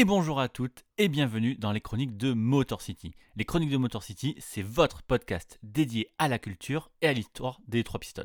et bonjour à toutes et bienvenue dans les chroniques de Motor City. Les chroniques de Motor City, c'est votre podcast dédié à la culture et à l'histoire des trois Pistons.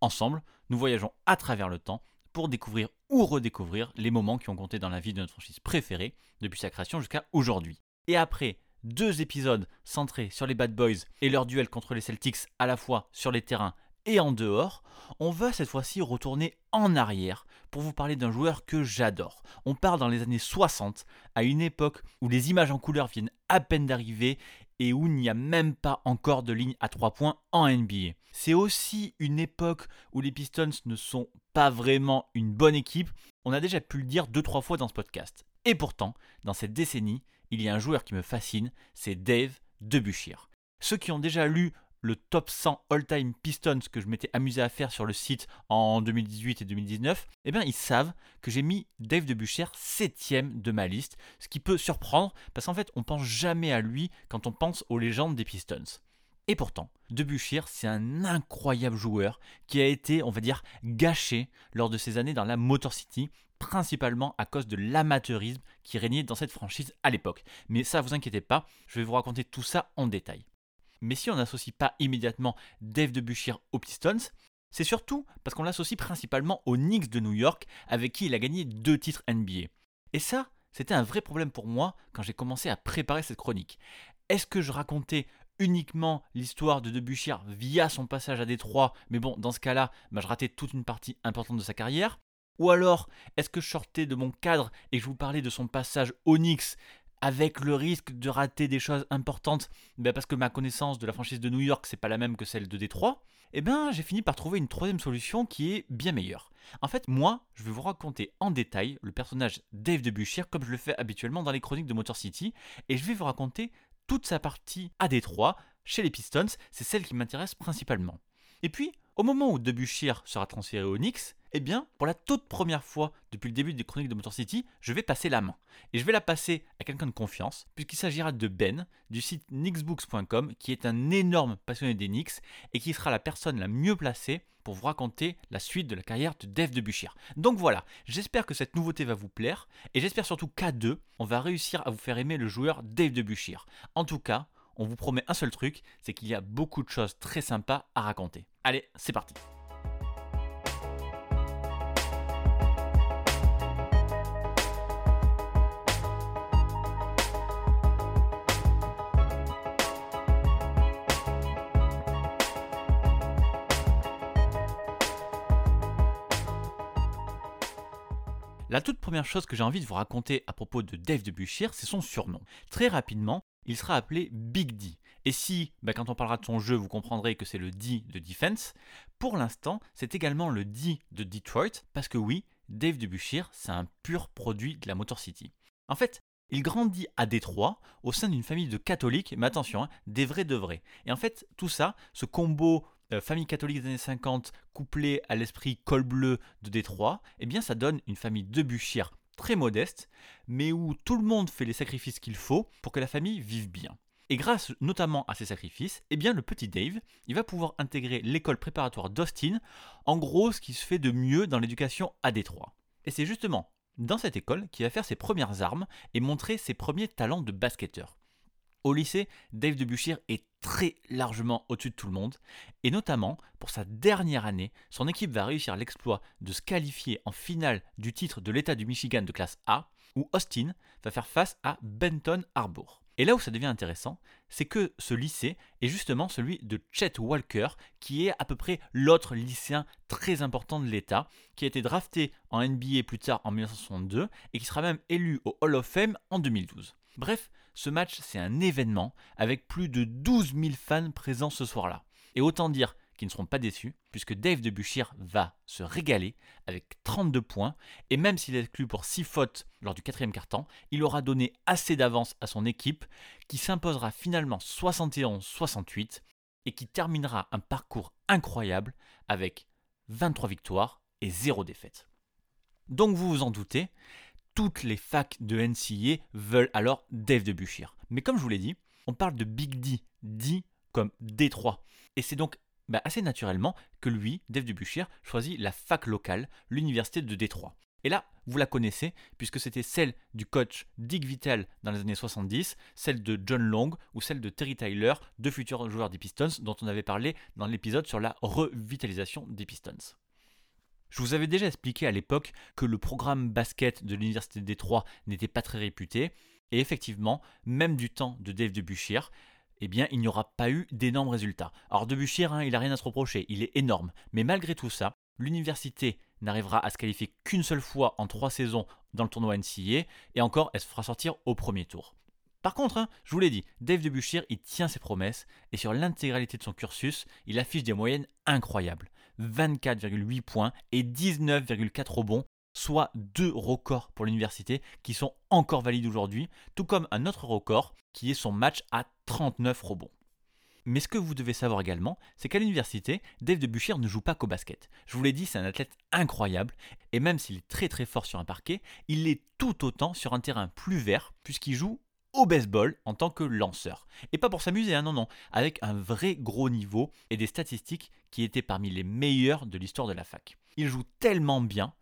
Ensemble, nous voyageons à travers le temps pour découvrir ou redécouvrir les moments qui ont compté dans la vie de notre franchise préférée depuis sa création jusqu'à aujourd'hui. Et après deux épisodes centrés sur les Bad Boys et leur duel contre les Celtics à la fois sur les terrains et en dehors, on va cette fois-ci retourner en arrière pour vous parler d'un joueur que j'adore. On part dans les années 60, à une époque où les images en couleur viennent à peine d'arriver et où il n'y a même pas encore de ligne à 3 points en NBA. C'est aussi une époque où les Pistons ne sont pas vraiment une bonne équipe. On a déjà pu le dire deux trois fois dans ce podcast. Et pourtant, dans cette décennie, il y a un joueur qui me fascine, c'est Dave Debusschier. Ceux qui ont déjà lu le top 100 all-time Pistons que je m'étais amusé à faire sur le site en 2018 et 2019, eh bien ils savent que j'ai mis Dave Debusschier septième de ma liste, ce qui peut surprendre parce qu'en fait on pense jamais à lui quand on pense aux légendes des Pistons. Et pourtant, Debusschier, c'est un incroyable joueur qui a été, on va dire, gâché lors de ses années dans la Motor City, principalement à cause de l'amateurisme qui régnait dans cette franchise à l'époque. Mais ça, vous inquiétez pas, je vais vous raconter tout ça en détail. Mais si on n'associe pas immédiatement Dave Debusschier aux Pistons, c'est surtout parce qu'on l'associe principalement aux Knicks de New York, avec qui il a gagné deux titres NBA. Et ça, c'était un vrai problème pour moi quand j'ai commencé à préparer cette chronique. Est-ce que je racontais uniquement l'histoire de Debusschier via son passage à Détroit, mais bon, dans ce cas-là, bah, je ratais toute une partie importante de sa carrière? Ou alors, est-ce que je sortais de mon cadre et que je vous parlais de son passage aux Knicks avec le risque de rater des choses importantes, ben parce que ma connaissance de la franchise de New York, c'est pas la même que celle de Détroit, eh ben j'ai fini par trouver une troisième solution qui est bien meilleure. En fait, moi, je vais vous raconter en détail le personnage Dave Debusschier comme je le fais habituellement dans les chroniques de Motor City, et je vais vous raconter toute sa partie à Détroit, chez les Pistons, c'est celle qui m'intéresse principalement. Et puis, au moment où Debusschier sera transféré aux Knicks, eh bien, pour la toute première fois depuis le début des chroniques de Motor City, je vais passer la main. Et je vais la passer à quelqu'un de confiance, puisqu'il s'agira de Ben, du site knicksbooks.com, qui est un énorme passionné des Knicks et qui sera la personne la mieux placée pour vous raconter la suite de la carrière de Dave Debusschier. Donc voilà, j'espère que cette nouveauté va vous plaire, et j'espère surtout qu'à deux, on va réussir à vous faire aimer le joueur Dave Debusschier. En tout cas, on vous promet un seul truc, c'est qu'il y a beaucoup de choses très sympas à raconter. Allez, c'est parti La toute première chose que j'ai envie de vous raconter à propos de Dave Debusschier, c'est son surnom. Très rapidement, il sera appelé Big D. Et si, bah, quand on parlera de son jeu, vous comprendrez que c'est le D de Defense, pour l'instant, c'est également le D de Detroit, parce que oui, Dave Debusschier, c'est un pur produit de la Motor City. En fait, il grandit à Détroit, au sein d'une famille de catholiques, mais attention, hein, des vrais de vrais. Et en fait, tout ça, ce combo euh, famille catholique des années 50 couplé à l'esprit col bleu de Détroit, eh bien ça donne une famille de Buchier très modeste, mais où tout le monde fait les sacrifices qu'il faut pour que la famille vive bien. Et grâce notamment à ces sacrifices, eh bien le petit Dave, va pouvoir intégrer l'école préparatoire d'Austin, en gros ce qui se fait de mieux dans l'éducation à Détroit. Et c'est justement dans cette école qu'il va faire ses premières armes et montrer ses premiers talents de basketteur. Au lycée, Dave Debusschier est très largement au-dessus de tout le monde, et notamment pour sa dernière année, son équipe va réussir l'exploit de se qualifier en finale du titre de l'État du Michigan de classe A, où Austin va faire face à Benton Harbor. Et là où ça devient intéressant, c'est que ce lycée est justement celui de Chet Walker, qui est à peu près l'autre lycéen très important de l'État, qui a été drafté en NBA plus tard en 1962 et qui sera même élu au Hall of Fame en 2012. Bref, ce match c'est un événement avec plus de 12 000 fans présents ce soir-là. Et autant dire qui ne seront pas déçus, puisque Dave Debuchir va se régaler avec 32 points, et même s'il est exclu pour 6 fautes lors du quatrième quart-temps, il aura donné assez d'avance à son équipe, qui s'imposera finalement 71-68, et qui terminera un parcours incroyable avec 23 victoires et 0 défaite. Donc vous vous en doutez, toutes les facs de NCA veulent alors Dave Debuchir. Mais comme je vous l'ai dit, on parle de Big D, D comme D3. Et c'est donc bah, assez naturellement que lui, Dave Debuchir, choisit la fac locale, l'université de Détroit. Et là, vous la connaissez, puisque c'était celle du coach Dick Vitale dans les années 70, celle de John Long ou celle de Terry Tyler, deux futurs joueurs des Pistons dont on avait parlé dans l'épisode sur la revitalisation des Pistons. Je vous avais déjà expliqué à l'époque que le programme basket de l'Université de Détroit n'était pas très réputé, et effectivement, même du temps de Dave Debuchir, eh bien, il n'y aura pas eu d'énormes résultats. Alors, Debuchir, hein, il n'a rien à se reprocher, il est énorme. Mais malgré tout ça, l'université n'arrivera à se qualifier qu'une seule fois en trois saisons dans le tournoi NCAA, et encore, elle se fera sortir au premier tour. Par contre, hein, je vous l'ai dit, Dave Debuchir, il tient ses promesses, et sur l'intégralité de son cursus, il affiche des moyennes incroyables. 24,8 points et 19,4 rebonds, soit deux records pour l'université qui sont encore valides aujourd'hui, tout comme un autre record qui est son match à 39 rebonds. Mais ce que vous devez savoir également, c'est qu'à l'université, Dave Debuchir ne joue pas qu'au basket. Je vous l'ai dit, c'est un athlète incroyable, et même s'il est très très fort sur un parquet, il est tout autant sur un terrain plus vert, puisqu'il joue au baseball en tant que lanceur. Et pas pour s'amuser, hein, non, non, avec un vrai gros niveau et des statistiques qui étaient parmi les meilleures de l'histoire de la fac. Il joue tellement bien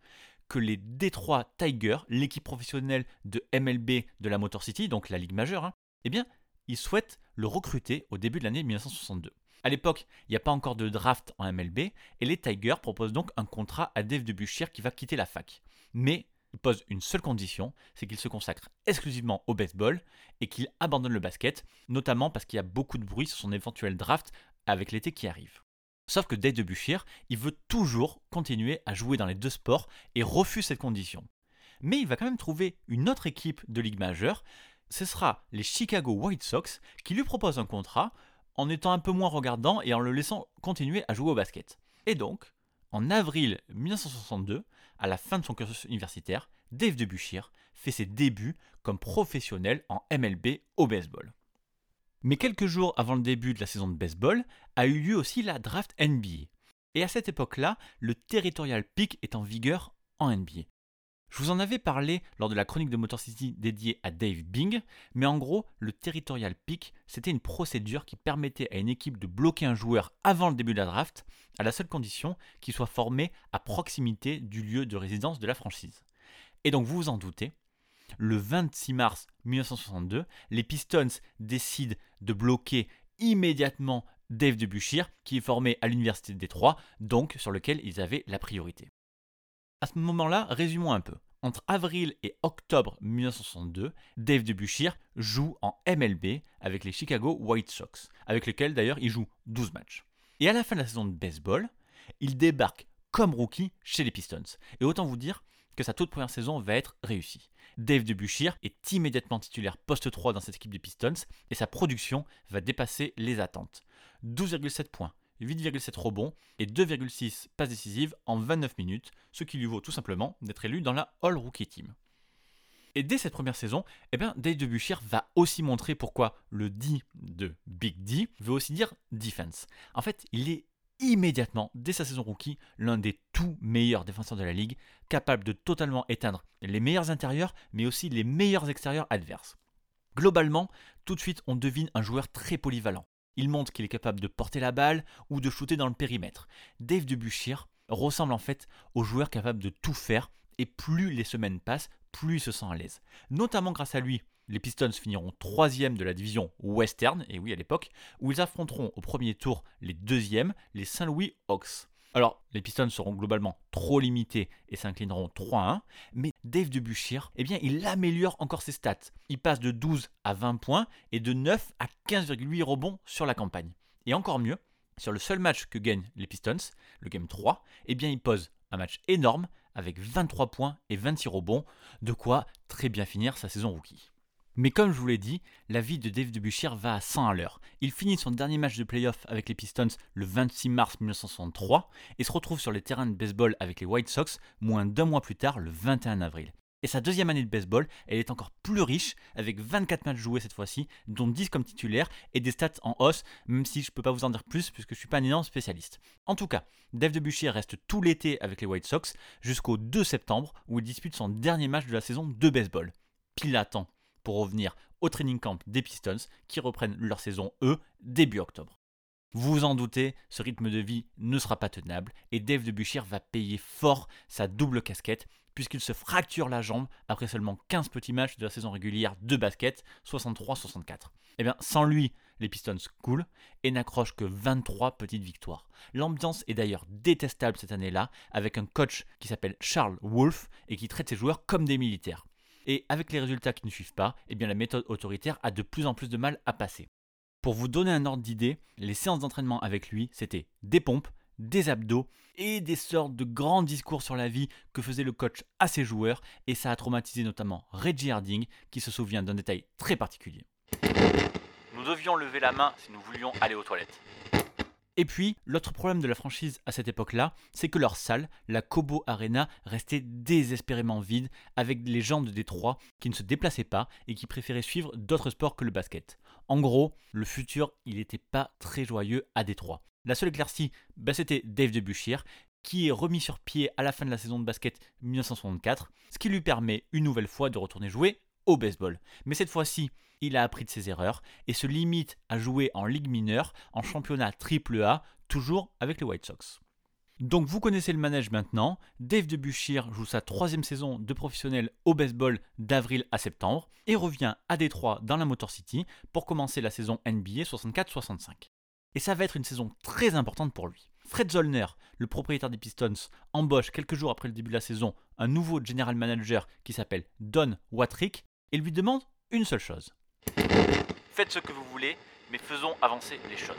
que les Detroit Tigers, l'équipe professionnelle de MLB de la Motor City, donc la ligue majeure, hein, eh bien, ils souhaitent le recruter au début de l'année 1962. À l'époque, il n'y a pas encore de draft en MLB et les Tigers proposent donc un contrat à Dave Debuchir qui va quitter la fac. Mais il pose une seule condition, c'est qu'il se consacre exclusivement au baseball et qu'il abandonne le basket, notamment parce qu'il y a beaucoup de bruit sur son éventuel draft avec l'été qui arrive. Sauf que Dave Debuchir, il veut toujours continuer à jouer dans les deux sports et refuse cette condition. Mais il va quand même trouver une autre équipe de ligue majeure, ce sera les Chicago White Sox qui lui proposent un contrat en étant un peu moins regardant et en le laissant continuer à jouer au basket. Et donc, en avril 1962, à la fin de son cursus universitaire, Dave Debuchir fait ses débuts comme professionnel en MLB au baseball. Mais quelques jours avant le début de la saison de baseball, a eu lieu aussi la draft NBA. Et à cette époque-là, le territorial pick est en vigueur en NBA. Je vous en avais parlé lors de la chronique de Motor City dédiée à Dave Bing, mais en gros, le territorial pick, c'était une procédure qui permettait à une équipe de bloquer un joueur avant le début de la draft, à la seule condition qu'il soit formé à proximité du lieu de résidence de la franchise. Et donc vous vous en doutez, le 26 mars 1962, les Pistons décident de bloquer immédiatement Dave Debuchir, qui est formé à l'université de Détroit, donc sur lequel ils avaient la priorité. À ce moment-là, résumons un peu. Entre avril et octobre 1962, Dave Debuchir joue en MLB avec les Chicago White Sox, avec lesquels d'ailleurs il joue 12 matchs. Et à la fin de la saison de baseball, il débarque comme rookie chez les Pistons. Et autant vous dire que sa toute première saison va être réussie. Dave Debuchir est immédiatement titulaire poste 3 dans cette équipe des Pistons et sa production va dépasser les attentes. 12,7 points, 8,7 rebonds et 2,6 passes décisives en 29 minutes, ce qui lui vaut tout simplement d'être élu dans la All Rookie Team. Et dès cette première saison, eh bien, Dave Debuchir va aussi montrer pourquoi le D de Big D veut aussi dire defense. En fait, il est immédiatement, dès sa saison rookie, l'un des tout meilleurs défenseurs de la ligue, capable de totalement éteindre les meilleurs intérieurs, mais aussi les meilleurs extérieurs adverses. Globalement, tout de suite, on devine un joueur très polyvalent. Il montre qu'il est capable de porter la balle ou de shooter dans le périmètre. Dave Debuchir ressemble en fait au joueur capable de tout faire et plus les semaines passent, plus il se sent à l'aise. Notamment grâce à lui, les Pistons finiront troisième de la division Western, et oui à l'époque, où ils affronteront au premier tour les deuxièmes, les Saint-Louis Hawks. Alors, les Pistons seront globalement trop limités et s'inclineront 3-1, mais Dave Debuchir, eh bien, il améliore encore ses stats. Il passe de 12 à 20 points et de 9 à 15,8 rebonds sur la campagne. Et encore mieux, sur le seul match que gagnent les Pistons, le Game 3, eh bien, il pose un match énorme avec 23 points et 26 rebonds, de quoi très bien finir sa saison rookie. Mais comme je vous l'ai dit, la vie de Dave DeBusschere va à 100 à l'heure. Il finit son dernier match de playoff avec les Pistons le 26 mars 1963 et se retrouve sur les terrains de baseball avec les White Sox moins d'un mois plus tard, le 21 avril. Et sa deuxième année de baseball, elle est encore plus riche, avec 24 matchs joués cette fois-ci, dont 10 comme titulaire, et des stats en hausse, même si je ne peux pas vous en dire plus, puisque je ne suis pas un énorme spécialiste. En tout cas, Dave DeBusschere reste tout l'été avec les White Sox, jusqu'au 2 septembre, où il dispute son dernier match de la saison de baseball. Pile à temps pour revenir au training camp des Pistons, qui reprennent leur saison, eux, début octobre. Vous vous en doutez, ce rythme de vie ne sera pas tenable et Dave DeBusschere va payer fort sa double casquette puisqu'il se fracture la jambe après seulement 15 petits matchs de la saison régulière de basket, 63-64. Et eh bien, sans lui, les Pistons coulent et n'accrochent que 23 petites victoires. L'ambiance est d'ailleurs détestable cette année-là, avec un coach qui s'appelle Charles Wolf et qui traite ses joueurs comme des militaires. Et avec les résultats qui ne suivent pas, eh bien la méthode autoritaire a de plus en plus de mal à passer. Pour vous donner un ordre d'idée, les séances d'entraînement avec lui, c'était des pompes, des abdos et des sortes de grands discours sur la vie que faisait le coach à ses joueurs, et ça a traumatisé notamment Reggie Harding, qui se souvient d'un détail très particulier. Nous devions lever la main si nous voulions aller aux toilettes. Et puis, l'autre problème de la franchise à cette époque-là, c'est que leur salle, la Kobo Arena, restait désespérément vide, avec les gens de Détroit qui ne se déplaçaient pas et qui préféraient suivre d'autres sports que le basket. En gros, le futur, il n'était pas très joyeux à Détroit. La seule éclaircie, bah, c'était Dave DeBusschere, qui est remis sur pied à la fin de la saison de basket 1964, ce qui lui permet une nouvelle fois de retourner jouer au baseball. Mais cette fois-ci, il a appris de ses erreurs et se limite à jouer en ligue mineure, en championnat AAA, toujours avec les White Sox. Donc vous connaissez le manège maintenant, Dave DeBusschere joue sa troisième saison de professionnel au baseball d'avril à septembre et revient à Détroit dans la Motor City pour commencer la saison NBA 64-65. Et ça va être une saison très importante pour lui. Fred Zollner, le propriétaire des Pistons, embauche quelques jours après le début de la saison un nouveau general manager qui s'appelle Don Watrick et lui demande une seule chose. Faites ce que vous voulez, mais faisons avancer les choses.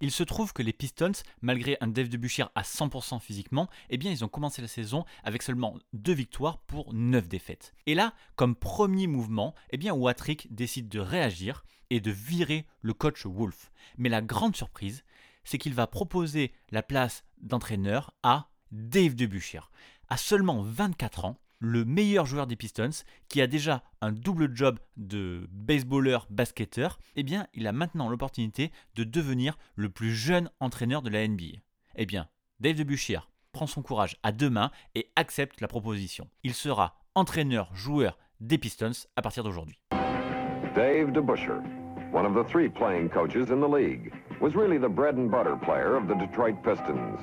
Il se trouve que les Pistons, malgré un Dave DeBusschere à 100% physiquement, eh ils ont commencé la saison avec seulement 2 victoires pour 9 défaites. Et là, comme premier mouvement, eh bien Watrick décide de réagir et de virer le coach Wolf. Mais la grande surprise, c'est qu'il va proposer la place d'entraîneur à Dave DeBusschere. À seulement 24 ans, le meilleur joueur des Pistons, qui a déjà un double job de baseballeur basketteur, eh bien, il a maintenant l'opportunité de devenir le plus jeune entraîneur de la NBA. Eh bien, Dave DeBusschere prend son courage à deux mains et accepte la proposition. Il sera entraîneur-joueur des Pistons à partir d'aujourd'hui. One of the three playing coaches in the league, was really the bread and butter player of the Detroit Pistons.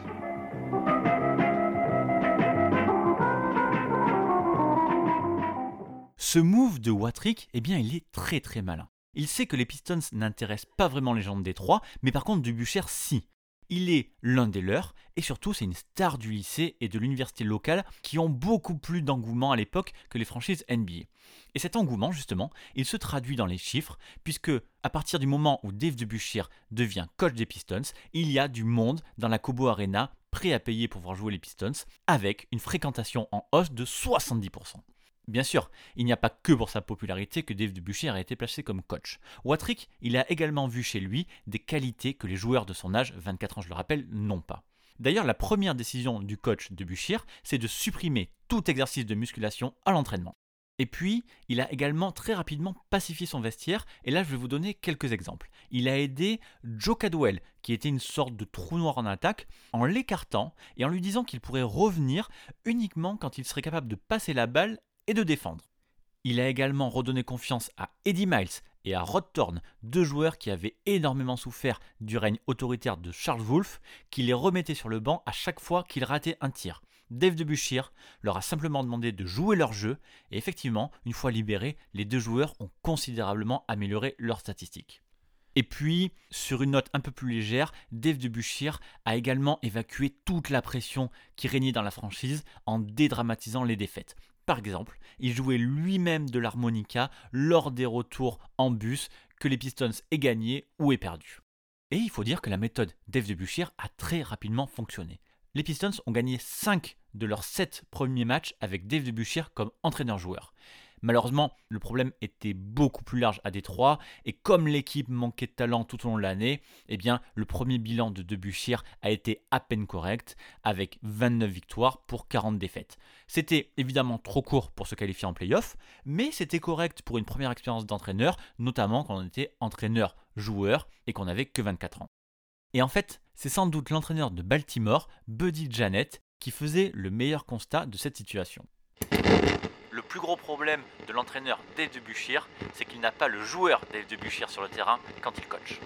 Ce move de Watrick, eh bien, il est très très malin. Il sait que les Pistons n'intéressent pas vraiment les gens de Détroit, mais par contre, Dubucher, si. Il est l'un des leurs, et surtout, c'est une star du lycée et de l'université locale qui ont beaucoup plus d'engouement à l'époque que les franchises NBA. Et cet engouement, justement, il se traduit dans les chiffres, puisque à partir du moment où Dave Dubucher devient coach des Pistons, il y a du monde dans la Cobo Arena prêt à payer pour voir jouer les Pistons, avec une fréquentation en hausse de 70%. Bien sûr, il n'y a pas que pour sa popularité que Dave Debussy a été placé comme coach. Watrick, il a également vu chez lui des qualités que les joueurs de son âge, 24 ans je le rappelle, n'ont pas. D'ailleurs, la première décision du coach de c'est de supprimer tout exercice de musculation à l'entraînement. Et puis, il a également très rapidement pacifié son vestiaire, et là je vais vous donner quelques exemples. Il a aidé Joe Cadwell, qui était une sorte de trou noir en attaque, en l'écartant et en lui disant qu'il pourrait revenir uniquement quand il serait capable de passer la balle et de défendre. Il a également redonné confiance à Eddie Miles et à Rod Thorne, deux joueurs qui avaient énormément souffert du règne autoritaire de Charles Wolfe, qui les remettait sur le banc à chaque fois qu'ils rataient un tir. Dave DeBusschere leur a simplement demandé de jouer leur jeu, et effectivement, une fois libérés, les deux joueurs ont considérablement amélioré leurs statistiques. Et puis, sur une note un peu plus légère, Dave DeBusschere a également évacué toute la pression qui régnait dans la franchise en dédramatisant les défaites. Par exemple, il jouait lui-même de l'harmonica lors des retours en bus que les Pistons aient gagné ou aient perdu. Et il faut dire que la méthode Dave DeBusschere a très rapidement fonctionné. Les Pistons ont gagné 5 de leurs 7 premiers matchs avec Dave DeBusschere comme entraîneur-joueur. Malheureusement, le problème était beaucoup plus large à Détroit, et comme l'équipe manquait de talent tout au long de l'année, eh bien, le premier bilan de Debuchir a été à peine correct, avec 29 victoires pour 40 défaites. C'était évidemment trop court pour se qualifier en playoff, mais c'était correct pour une première expérience d'entraîneur, notamment quand on était entraîneur-joueur et qu'on n'avait que 24 ans. Et en fait, c'est sans doute l'entraîneur de Baltimore, Buddy Janet, qui faisait le meilleur constat de cette situation. Plus gros problème de l'entraîneur Dave Debuchir, c'est qu'il n'a pas le joueur Dave Debuchir sur le terrain quand il coach.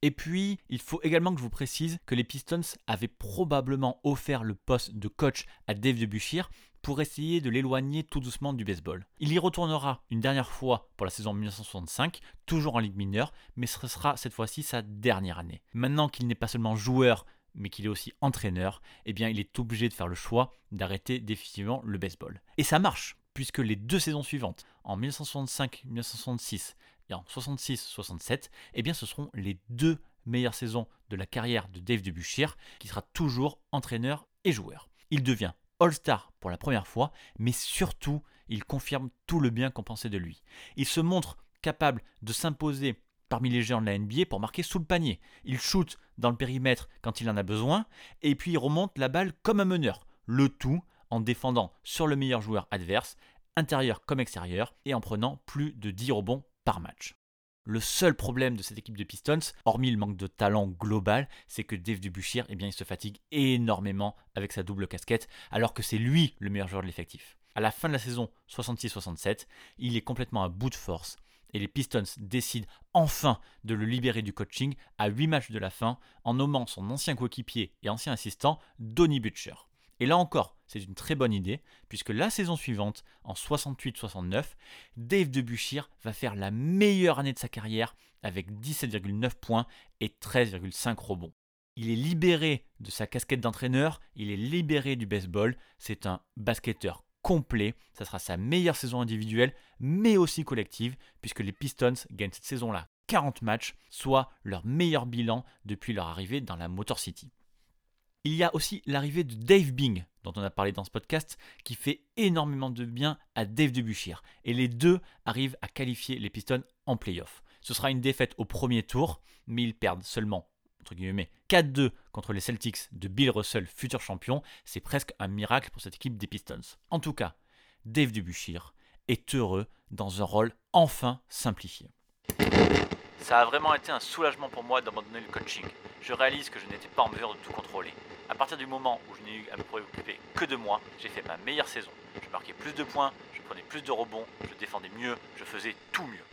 Et puis, il faut également que je vous précise que les Pistons avaient probablement offert le poste de coach à Dave Debuchir pour essayer de l'éloigner tout doucement du baseball. Il y retournera une dernière fois pour la saison 1965, toujours en Ligue mineure, mais ce sera cette fois-ci sa dernière année. Maintenant qu'il n'est pas seulement joueur, mais qu'il est aussi entraîneur, eh bien il est obligé de faire le choix d'arrêter définitivement le baseball. Et ça marche, puisque les deux saisons suivantes, en 1965-1966 et en 66-67, eh bien ce seront les deux meilleures saisons de la carrière de Dave Debuchir, qui sera toujours entraîneur et joueur. Il devient All-Star pour la première fois, mais surtout, il confirme tout le bien qu'on pensait de lui. Il se montre capable de s'imposer parmi les géants de la NBA pour marquer sous le panier. Il shoot dans le périmètre quand il en a besoin, et puis il remonte la balle comme un meneur. Le tout en défendant sur le meilleur joueur adverse, intérieur comme extérieur, et en prenant plus de 10 rebonds par match. Le seul problème de cette équipe de Pistons, hormis le manque de talent global, c'est que Dave Dubuchir, eh bien, il se fatigue énormément avec sa double casquette, alors que c'est lui le meilleur joueur de l'effectif. À la fin de la saison 66-67, il est complètement à bout de force et les Pistons décident enfin de le libérer du coaching à 8 matchs de la fin en nommant son ancien coéquipier et ancien assistant Donny Butcher. Et là encore, c'est une très bonne idée, puisque la saison suivante, en 68-69, Dave Debuchir va faire la meilleure année de sa carrière avec 17,9 points et 13,5 rebonds. Il est libéré de sa casquette d'entraîneur, il est libéré du baseball, c'est un basketteur complet, ça sera sa meilleure saison individuelle, mais aussi collective, puisque les Pistons gagnent cette saison-là 40 matchs, soit leur meilleur bilan depuis leur arrivée dans la Motor City. Il y a aussi l'arrivée de Dave Bing, dont on a parlé dans ce podcast, qui fait énormément de bien à Dave Debuchir. Et les deux arrivent à qualifier les Pistons en playoff. Ce sera une défaite au premier tour, mais ils perdent seulement, entre guillemets, 4-2 contre les Celtics de Bill Russell, futur champion. C'est presque un miracle pour cette équipe des Pistons. En tout cas, Dave Debuchir est heureux dans un rôle enfin simplifié. Ça a vraiment été un soulagement pour moi d'abandonner le coaching. Je réalise que je n'étais pas en mesure de tout contrôler. À partir du moment où je n'ai eu à me préoccuper que de moi, j'ai fait ma meilleure saison. Je marquais plus de points, je prenais plus de rebonds, je défendais mieux, je faisais tout mieux.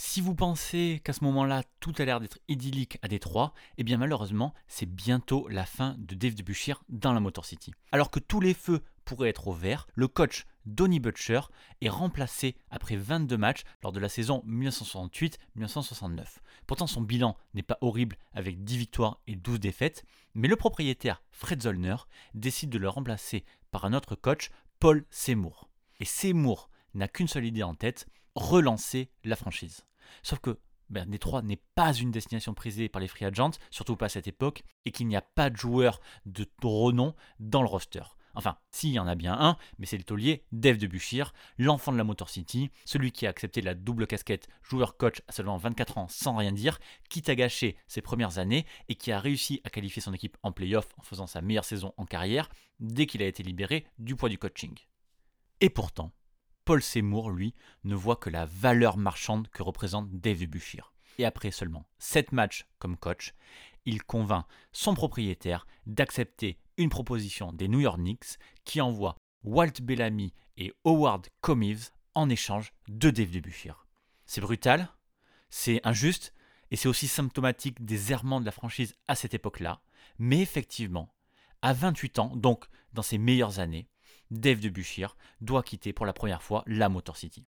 Si vous pensez qu'à ce moment-là, tout a l'air d'être idyllique à Détroit, eh bien malheureusement, c'est bientôt la fin de Dave Debuchir dans la Motor City. Alors que tous les feux pourraient être au vert, le coach Donny Butcher est remplacé après 22 matchs lors de la saison 1968-1969. Pourtant son bilan n'est pas horrible avec 10 victoires et 12 défaites, mais le propriétaire Fred Zollner décide de le remplacer par un autre coach, Paul Seymour. Et Seymour n'a qu'une seule idée en tête, relancer la franchise. Sauf que ben, Détroit n'est pas une destination prisée par les free agents, surtout pas à cette époque, et qu'il n'y a pas de joueurs de renom dans le roster. Enfin, s'il y en a bien un, mais c'est le taulier Dave Debuchir, l'enfant de la Motor City, celui qui a accepté la double casquette joueur-coach à seulement 24 ans sans rien dire, quitte à gâcher ses premières années et qui a réussi à qualifier son équipe en playoff en faisant sa meilleure saison en carrière dès qu'il a été libéré du poids du coaching. Et pourtant, Paul Seymour, lui, ne voit que la valeur marchande que représente Dave Debuchir. Et après seulement 7 matchs comme coach, il convainc son propriétaire d'accepter une proposition des New York Knicks qui envoie Walt Bellamy et Howard Comives en échange de Dave Debuchir. C'est brutal, c'est injuste et c'est aussi symptomatique des errements de la franchise à cette époque-là, mais effectivement, à 28 ans, donc dans ses meilleures années, Dave Debuchir doit quitter pour la première fois la Motor City.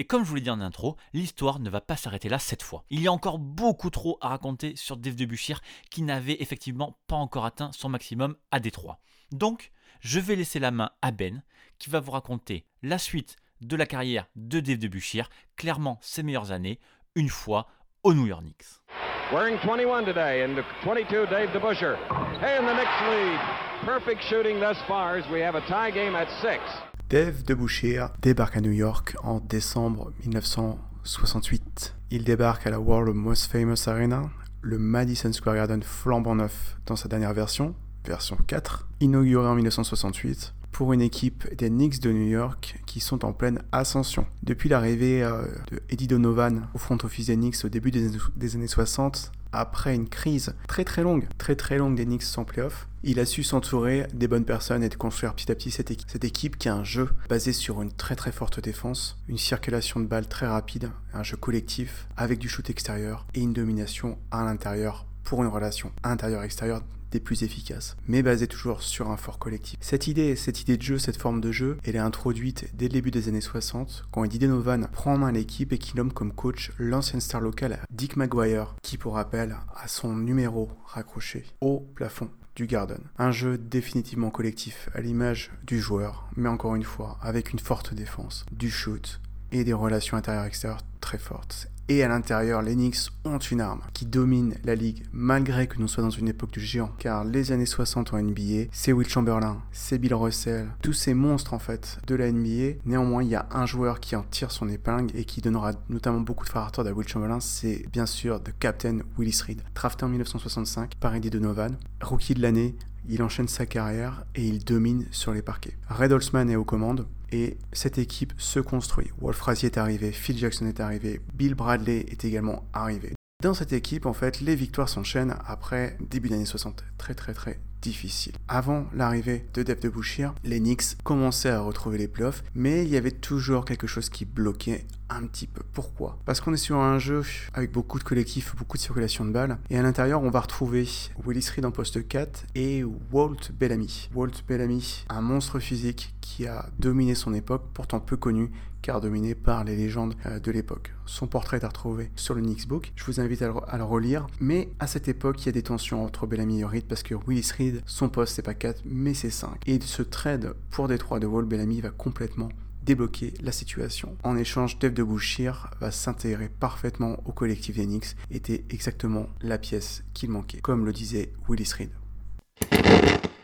Et comme je vous l'ai dit en intro, l'histoire ne va pas s'arrêter là cette fois. Il y a encore beaucoup trop à raconter sur Dave Debuchir qui n'avait effectivement pas encore atteint son maximum à Détroit. Donc, je vais laisser la main à Ben qui va vous raconter la suite de la carrière de Dave Debuchir, clairement ses meilleures années, une fois au New York Knicks. Wearing 21 today, and 22, Dave DeBuscher. Hey, in the Knicks lead. Perfect shooting thus far as we have a tie game at six. Dave DeBusschere débarque à New York en décembre 1968. Il débarque à la World Most Famous Arena, le Madison Square Garden flambant neuf dans sa dernière version, version 4, inauguré en 1968 pour une équipe des Knicks de New York qui sont en pleine ascension. Depuis l'arrivée euh, de Eddie Donovan au front office des Knicks au début des, années 60, après une crise très très longue, très très longue des Knicks sans playoff, il a su s'entourer des bonnes personnes et de construire petit à petit cette équipe. Cette équipe qui a un jeu basé sur une très très forte défense, une circulation de balles très rapide, un jeu collectif avec du shoot extérieur et une domination à l'intérieur pour une relation intérieur-extérieur des plus efficaces, mais basée toujours sur un fort collectif. Cette idée, cette idée de jeu, cette forme de jeu, elle est introduite dès le début des années 60, quand Eddie Donovan prend en main l'équipe et qu'il nomme comme coach l'ancienne star locale Dick Maguire, qui pour rappel a son numéro raccroché au plafond du Garden. Un jeu définitivement collectif, à l'image du joueur, mais encore une fois, avec une forte défense, du shoot et des relations intérieures-extérieures très fortes. Et à l'intérieur, les Knicks ont une arme qui domine la ligue malgré que nous soyons dans une époque du géant. Car les années 60 en NBA, c'est Will Chamberlain, c'est Bill Russell, tous ces monstres en fait de la NBA. Néanmoins, il y a un joueur qui en tire son épingle et qui donnera notamment beaucoup de frères à Will Chamberlain, c'est bien sûr le Captain Willis Reed. Drafté en 1965 par Eddie Donovan, rookie de l'année, il enchaîne sa carrière et il domine sur les parquets. Red Holzman est aux commandes et cette équipe se construit. Wolf Frazier est arrivé, Phil Jackson est arrivé, Bill Bradley est également arrivé. Dans cette équipe, en fait, les victoires s'enchaînent après début d'année 60. Très très très difficile. Avant l'arrivée de Dave de Bouchir, les Knicks commençaient à retrouver les playoffs, mais il y avait toujours quelque chose qui bloquait un petit peu. Pourquoi? Parce qu'on est sur un jeu avec beaucoup de collectifs, beaucoup de circulation de balles, et à l'intérieur, on va retrouver Willis Reed en poste 4 et Walt Bellamy. Walt Bellamy, un monstre physique qui a dominé son époque, pourtant peu connu, car dominé par les légendes euh, de l'époque. Son portrait est à retrouver sur le Knicks Book. Je vous invite à le, relire. Mais à cette époque, il y a des tensions entre Bellamy et Reed parce que Willis Reed, son poste, c'est pas 4, mais c'est 5. Et ce trade pour Détroit de Walt Bellamy va complètement débloquer la situation. En échange, Dave de Bouchir va s'intégrer parfaitement au collectif des Knicks, était exactement la pièce qu'il manquait, comme le disait Willis Reed.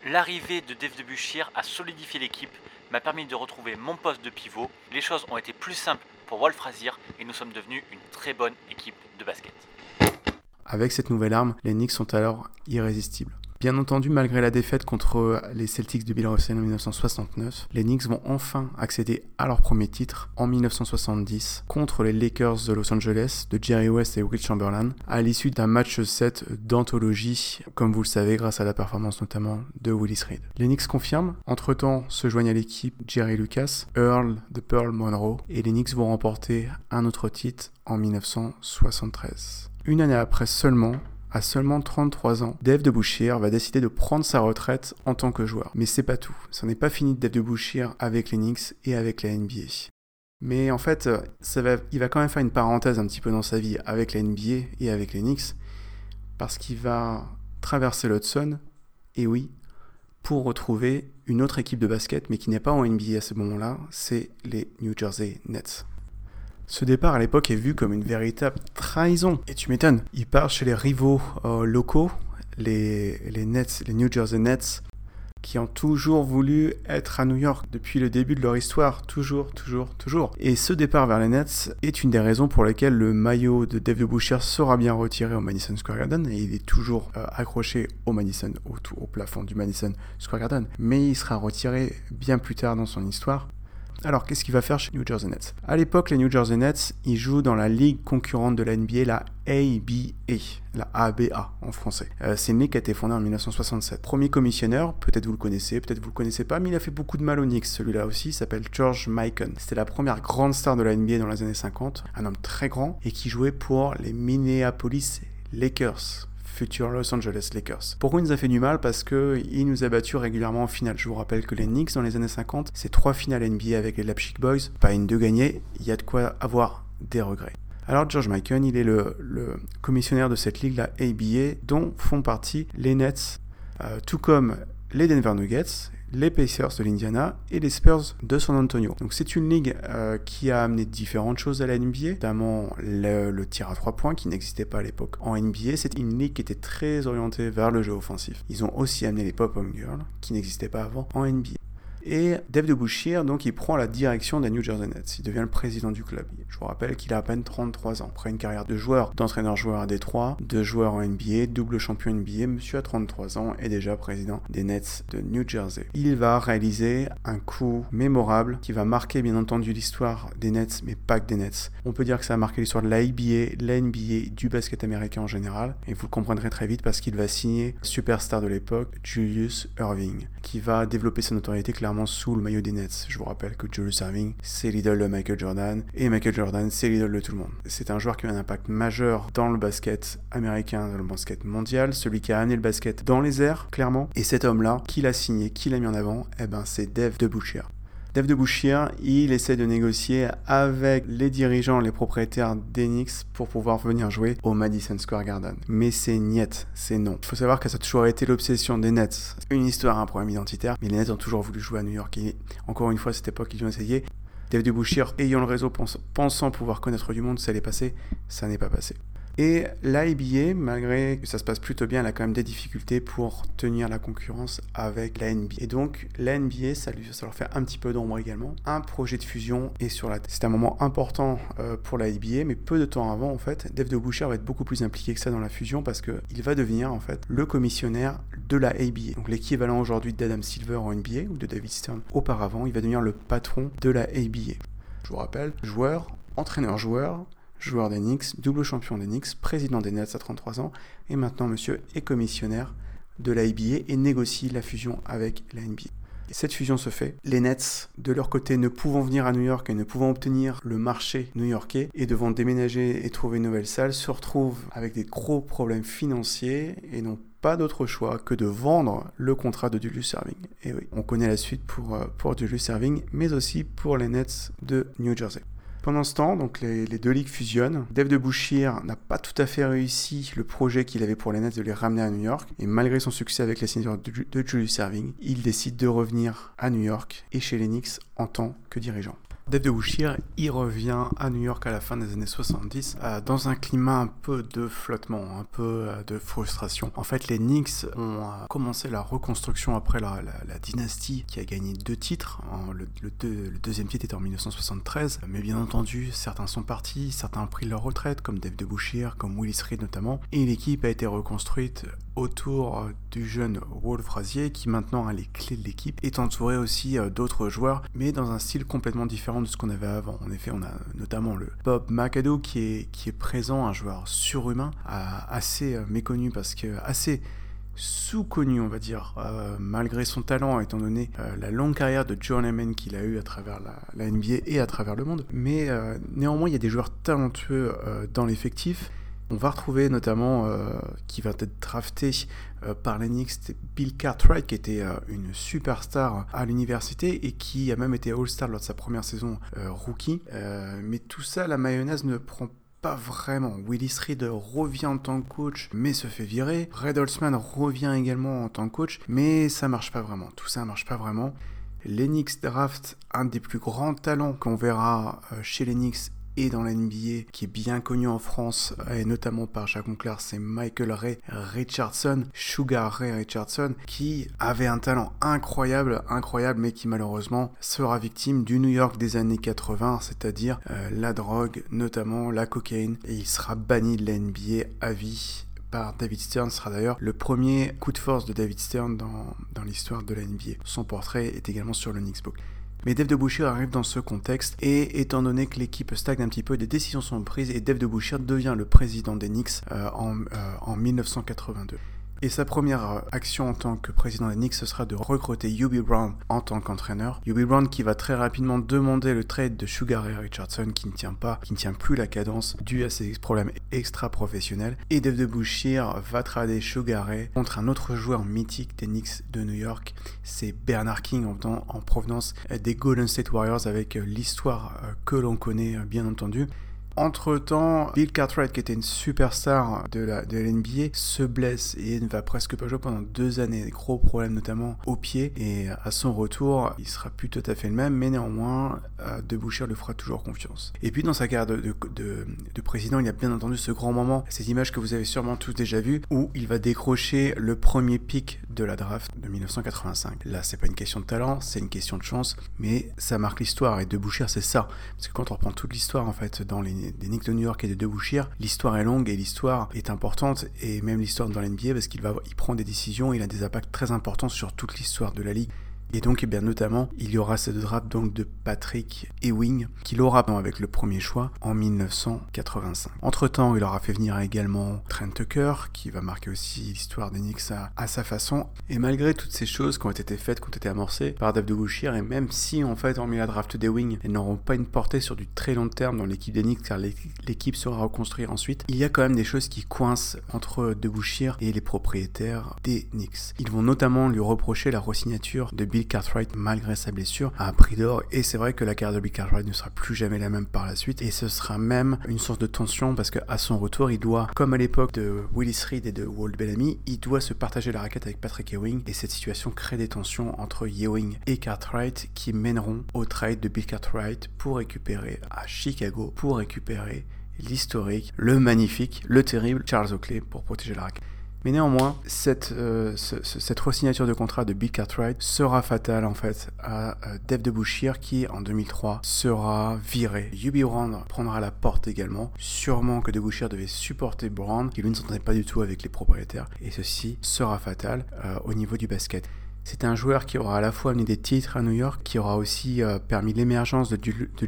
L'arrivée de Dave de Bouchir a solidifié l'équipe, m'a permis de retrouver mon poste de pivot. Les choses ont été plus simples pour Wolf Frazier et nous sommes devenus une très bonne équipe de basket. Avec cette nouvelle arme, les Knicks sont alors irrésistibles. Bien entendu, malgré la défaite contre les Celtics de Bill Russell en 1969, les Knicks vont enfin accéder à leur premier titre en 1970 contre les Lakers de Los Angeles de Jerry West et Will Chamberlain à l'issue d'un match 7 d'anthologie, comme vous le savez, grâce à la performance notamment de Willis Reed. Les Knicks confirment, entre-temps se joignent à l'équipe Jerry Lucas, Earl de Pearl Monroe et les Knicks vont remporter un autre titre en 1973. Une année après seulement, à seulement 33 ans, Dave de Bouchir va décider de prendre sa retraite en tant que joueur. Mais c'est pas tout. Ce n'est pas fini de Dave de Bouchir avec les Knicks et avec la NBA. Mais en fait, ça va, il va quand même faire une parenthèse un petit peu dans sa vie avec la NBA et avec les Knicks, parce qu'il va traverser l'Hudson, et oui, pour retrouver une autre équipe de basket, mais qui n'est pas en NBA à ce moment-là, c'est les New Jersey Nets. Ce départ à l'époque est vu comme une véritable trahison. Et tu m'étonnes, il part chez les rivaux euh, locaux, les, Nets, les New Jersey Nets, qui ont toujours voulu être à New York depuis le début de leur histoire, toujours, toujours, toujours. Et ce départ vers les Nets est une des raisons pour lesquelles le maillot de Dave Boucher sera bien retiré au Madison Square Garden et il est toujours euh, accroché au Madison, au plafond du Madison Square Garden. Mais il sera retiré bien plus tard dans son histoire alors, qu'est-ce qu'il va faire chez New Jersey Nets? À l'époque, les New Jersey Nets, ils jouent dans la ligue concurrente de la NBA, la ABA, la ABA en français. Euh, c'est une ligue qui a été fondée en 1967. Premier commissionneur, peut-être vous le connaissez, peut-être vous le connaissez pas, mais il a fait beaucoup de mal aux Knicks, celui-là aussi, s'appelle George Mikan. C'était la première grande star de la NBA dans les années 50, un homme très grand, et qui jouait pour les Minneapolis Lakers futur Los Angeles Lakers. Pourquoi il nous a fait du mal? Parce qu'il nous a battu régulièrement en finale. Je vous rappelle que les Knicks dans les années 50, c'est trois finales NBA avec les Leipzig Boys, pas une de gagner, il y a de quoi avoir des regrets. Alors George Mikan, il est le, commissionnaire de cette ligue, la ABA, dont font partie les Nets, euh, tout comme les Denver Nuggets, les Pacers de l'Indiana et les Spurs de San Antonio. Donc c'est une ligue euh, qui a amené différentes choses à la NBA, notamment le, tir à trois points qui n'existait pas à l'époque en NBA. C'est une ligue qui était très orientée vers le jeu offensif. Ils ont aussi amené les pop-up girls qui n'existaient pas avant en NBA. Et Dave de Bouchir, donc, il prend la direction des New Jersey Nets. Il devient le président du club. Je vous rappelle qu'il a à peine 33 ans. Après une carrière de joueur, d'entraîneur-joueur à Détroit, de joueur en NBA, double champion NBA, monsieur a 33 ans est déjà président des Nets de New Jersey. Il va réaliser un coup mémorable qui va marquer bien entendu l'histoire des Nets, mais pas que des Nets. On peut dire que ça a marqué l'histoire de la ABA, la NBA, du basket américain en général. Et vous le comprendrez très vite parce qu'il va signer superstar de l'époque, Julius Irving, qui va développer sa notoriété clairement sous le maillot des Nets. Je vous rappelle que Julius Irving, c'est l'idole de Michael Jordan, et Michael Jordan, c'est l'idole de tout le monde. C'est un joueur qui a un impact majeur dans le basket américain, dans le basket mondial, celui qui a amené le basket dans les airs, clairement. Et cet homme-là, qui l'a signé, qui l'a mis en avant, eh ben c'est Dave de Bouchir. Dave de Bouchir, il essaie de négocier avec les dirigeants, les propriétaires d'Enix pour pouvoir venir jouer au Madison Square Garden. Mais c'est niet, c'est non. Il faut savoir que ça a toujours été l'obsession des Nets. Une histoire, un problème identitaire, mais les Nets ont toujours voulu jouer à New York. Et encore une fois, à cette époque, ils ont essayé. Dave de Bouchir, ayant le réseau, pensant pouvoir connaître du monde, ça allait passer, ça n'est pas passé. Et l'IBA, malgré que ça se passe plutôt bien, elle a quand même des difficultés pour tenir la concurrence avec la NBA. Et donc, la NBA, ça, lui, leur fait un petit peu d'ombre également. Un projet de fusion est sur la tête. C'est un moment important euh, pour la NBA, mais peu de temps avant, en fait, Dave de Boucher va être beaucoup plus impliqué que ça dans la fusion parce qu'il va devenir, en fait, le commissionnaire de la ABA. Donc, l'équivalent aujourd'hui d'Adam Silver en NBA ou de David Stern auparavant, il va devenir le patron de la ABA. Je vous rappelle, joueur, entraîneur-joueur, joueur des Knicks, double champion des Knicks, président des Nets à 33 ans, et maintenant monsieur est commissionnaire de la NBA et négocie la fusion avec la NBA. cette fusion se fait. Les Nets, de leur côté, ne pouvant venir à New York et ne pouvant obtenir le marché new-yorkais et devant déménager et trouver une nouvelle salle, se retrouvent avec des gros problèmes financiers et n'ont pas d'autre choix que de vendre le contrat de Julius Serving. Et oui, on connaît la suite pour, euh, pour Julius Serving, mais aussi pour les Nets de New Jersey. Pendant ce temps, donc les, deux ligues fusionnent. Dave de Bouchir n'a pas tout à fait réussi le projet qu'il avait pour les Nets de les ramener à New York. Et malgré son succès avec la signature de, Julius Serving, il décide de revenir à New York et chez les Knicks en tant que dirigeant. Dave de Bouchir y revient à New York à la fin des années 70 euh, dans un climat un peu de flottement, un peu euh, de frustration. En fait, les Knicks ont euh, commencé la reconstruction après la, dynastie qui a gagné deux titres. Le, deuxième titre était en 1973, mais bien entendu, certains sont partis, certains ont pris leur retraite, comme Dave de Bouchir, comme Willis Reed notamment, et l'équipe a été reconstruite autour du jeune Wolf Frazier qui maintenant a les clés de l'équipe, est entouré aussi d'autres joueurs, mais dans un style complètement différent de ce qu'on avait avant. En effet, on a notamment le Bob McAdoo qui est, qui est présent, un joueur surhumain, assez euh, méconnu parce que assez sous-connu, on va dire, euh, malgré son talent, étant donné euh, la longue carrière de John Hammond qu'il a eu à travers la, NBA et à travers le monde. Mais néanmoins, il y a des joueurs talentueux dans l'effectif. On va retrouver notamment, qui va être drafté euh, par l'Enix, c'était Bill Cartwright qui était euh, une superstar à l'université et qui a même été All-Star lors de sa première saison euh, rookie. mais tout ça, la mayonnaise ne prend pas vraiment. Willis Reed revient en tant que coach, mais se fait virer. Red Holtzman revient également en tant que coach, mais ça marche pas vraiment. Tout ça marche pas vraiment. L'Enix draft un des plus grands talents qu'on verra chez l'Enix et dans la NBA, qui est bien connu en France, et notamment par Jacques Monclar, c'est Michael Ray Richardson, Sugar Ray Richardson, qui avait un talent incroyable, incroyable, mais qui malheureusement sera victime du New York des années 80, c'est-à-dire euh, la drogue, notamment la cocaïne, et il sera banni de la NBA à vie par David Stern sera d'ailleurs le premier coup de force de David Stern dans, dans l'histoire de la NBA. Son portrait est également sur le Knicks Book. Mais Dave de Bouchir arrive dans ce contexte et étant donné que l'équipe stagne un petit peu, des décisions sont prises et Dave de Bouchir devient le président des Knicks euh, en, euh, en 1982. Et sa première euh, action en tant que président des Knicks, ce sera de recruter Yubi Brown en tant qu'entraîneur. Yubi Brown qui va très rapidement demander le trade de Sugar Ray Richardson qui ne tient pas, qui ne tient plus la cadence dû à ses problèmes extra-professionnels. Et Dave de Bouchir va trader Sugar contre un autre joueur mythique des Knicks de New York. C'est Bernard King en, en provenance des Golden State Warriors avec euh, l'histoire euh, que l'on connaît bien entendu. Entre-temps, Bill Cartwright, qui était une superstar de la de l'NBA, se blesse et ne va presque pas jouer pendant deux années. Gros problèmes notamment au pied. Et à son retour, il sera plus tout à fait le même, mais néanmoins, De Boucher lui fera toujours confiance. Et puis dans sa carrière de président, il y a bien entendu ce grand moment, ces images que vous avez sûrement tous déjà vues, où il va décrocher le premier pic de la draft de 1985. Là, c'est pas une question de talent, c'est une question de chance, mais ça marque l'histoire. Et De Boucher, c'est ça. Parce que quand on reprend toute l'histoire, en fait, dans les des de New York et de De Boucher, l'histoire est longue et l'histoire est importante, et même l'histoire dans l'NBA, parce qu'il va, il prend des décisions, il a des impacts très importants sur toute l'histoire de la ligue. Et donc, eh bien, notamment, il y aura cette draft donc de Patrick Ewing, qu'il aura avec le premier choix en 1985. Entre-temps, il aura fait venir également Trent Tucker, qui va marquer aussi l'histoire des Knicks à, sa façon. Et malgré toutes ces choses qui ont été faites, qui ont été amorcées par Dave de Bouchir, et même si, en fait, hormis la draft d'Ewing, elles n'auront pas une portée sur du très long terme dans l'équipe des Knicks, car l'équipe sera reconstruite ensuite, il y a quand même des choses qui coincent entre de Bouchir et les propriétaires des Knicks. Ils vont notamment lui reprocher la resignature de Bill Cartwright malgré sa blessure à un prix d'or. Et c'est vrai que la carrière de Bill Cartwright ne sera plus jamais la même par la suite. Et ce sera même une source de tension parce qu'à son retour il doit, comme à l'époque de Willis Reed et de Walt Bellamy, il doit se partager la raquette avec Patrick Ewing. Et cette situation crée des tensions entre Ewing et Cartwright qui mèneront au trade de Bill Cartwright pour récupérer à Chicago, pour récupérer l'historique, le magnifique, le terrible Charles Oakley pour protéger la raquette. Mais néanmoins, cette, euh, resignature de contrat de Bill Cartwright sera fatale en fait à euh, Dave de Bouchir qui en 2003 sera viré. Yubi Brand prendra la porte également. Sûrement que de Bouchir devait supporter Brand qui lui ne s'entendait pas du tout avec les propriétaires et ceci sera fatal euh, au niveau du basket. C'est un joueur qui aura à la fois amené des titres à New York, qui aura aussi euh, permis l'émergence de,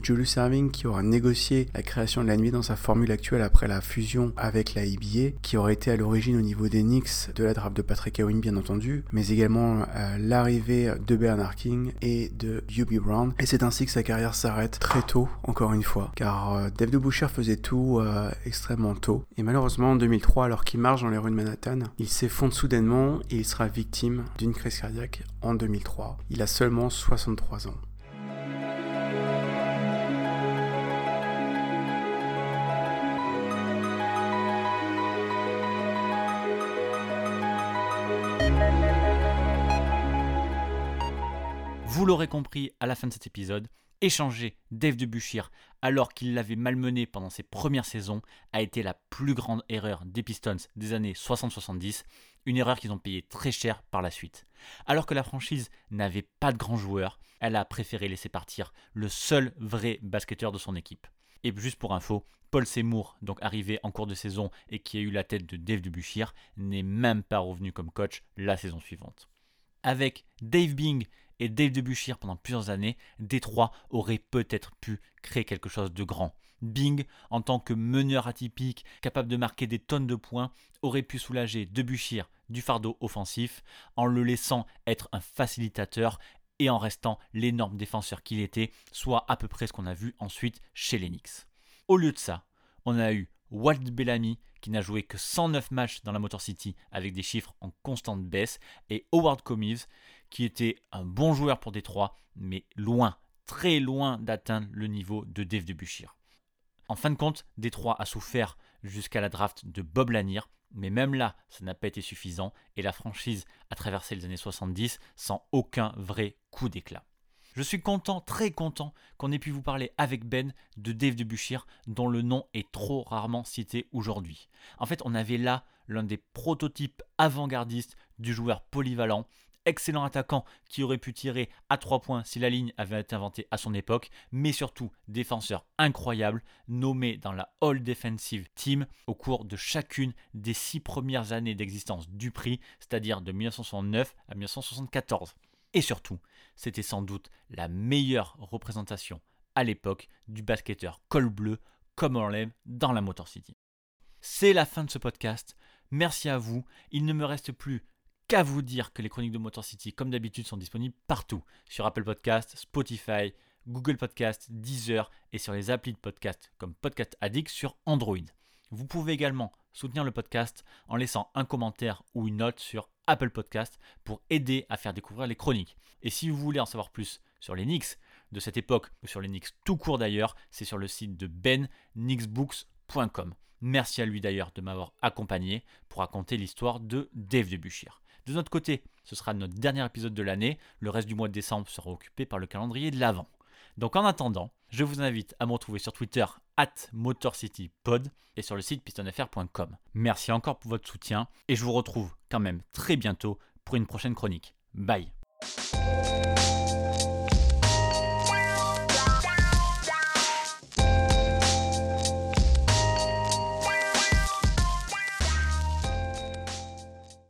Julius Erving, qui aura négocié la création de la nuit dans sa formule actuelle après la fusion avec la NBA, qui aurait été à l'origine au niveau des Knicks de la draft de Patrick Ewing bien entendu, mais également euh, l'arrivée de Bernard King et de Hubie Brown. Et c'est ainsi que sa carrière s'arrête très tôt, encore une fois, car euh, Dave de Boucher faisait tout extrêmement tôt. Et malheureusement en 2003, alors qu'il marche dans les rues de Manhattan, il s'effondre soudainement et il sera victime d'une crise cardiaque en 2003. Il a seulement 63 ans. Vous l'aurez compris à la fin de cet épisode, échanger Dave Debuchir alors qu'il l'avait malmené pendant ses premières saisons a été la plus grande erreur des Pistons des années 60-70, une erreur qu'ils ont payée très cher par la suite. Alors que la franchise n'avait pas de grands joueurs, elle a préféré laisser partir le seul vrai basketteur de son équipe. Et juste pour info, Paul Seymour, donc arrivé en cours de saison et qui a eu la tête de Dave Debuchir, n'est même pas revenu comme coach la saison suivante. Avec Dave Bing et Dave Debuchir pendant plusieurs années, Détroit aurait peut-être pu créer quelque chose de grand. Bing, en tant que meneur atypique, capable de marquer des tonnes de points, aurait pu soulager Debuchir du fardeau offensif en le laissant être un facilitateur et en restant l'énorme défenseur qu'il était, soit à peu près ce qu'on a vu ensuite chez les Knicks. Au lieu de ça, on a eu Walt Bellamy qui n'a joué que 109 matchs dans la Motor City avec des chiffres en constante baisse et Howard Comives qui était un bon joueur pour Détroit mais loin, très loin d'atteindre le niveau de Dave Debuchir. En fin de compte, Détroit a souffert jusqu'à la draft de Bob Lanier, mais même là, ça n'a pas été suffisant et la franchise a traversé les années 70 sans aucun vrai coup d'éclat. Je suis content, très content qu'on ait pu vous parler avec Ben de Dave Debuchir, dont le nom est trop rarement cité aujourd'hui. En fait, on avait là l'un des prototypes avant-gardistes du joueur polyvalent, excellent attaquant qui aurait pu tirer à 3 points si la ligne avait été inventée à son époque, mais surtout défenseur incroyable, nommé dans la All Defensive Team au cours de chacune des 6 premières années d'existence du prix, c'est-à-dire de 1969 à 1974. Et surtout, c'était sans doute la meilleure représentation à l'époque du basketteur col bleu comme on l'aime dans la Motor City. C'est la fin de ce podcast. Merci à vous. Il ne me reste plus qu'à vous dire que les chroniques de Motor City, comme d'habitude, sont disponibles partout sur Apple Podcast, Spotify, Google Podcast, Deezer et sur les applis de podcast comme Podcast Addict sur Android. Vous pouvez également soutenir le podcast en laissant un commentaire ou une note sur Apple Podcast pour aider à faire découvrir les chroniques. Et si vous voulez en savoir plus sur les Knicks, de cette époque ou sur les Knicks tout court d'ailleurs, c'est sur le site de bennixbooks.com. Merci à lui d'ailleurs de m'avoir accompagné pour raconter l'histoire de Dave Debuchir. De notre côté, ce sera notre dernier épisode de l'année. Le reste du mois de décembre sera occupé par le calendrier de l'Avent. Donc en attendant, je vous invite à me retrouver sur Twitter at MotorCityPod et sur le site pistonfr.com. Merci encore pour votre soutien et je vous retrouve quand même très bientôt pour une prochaine chronique. Bye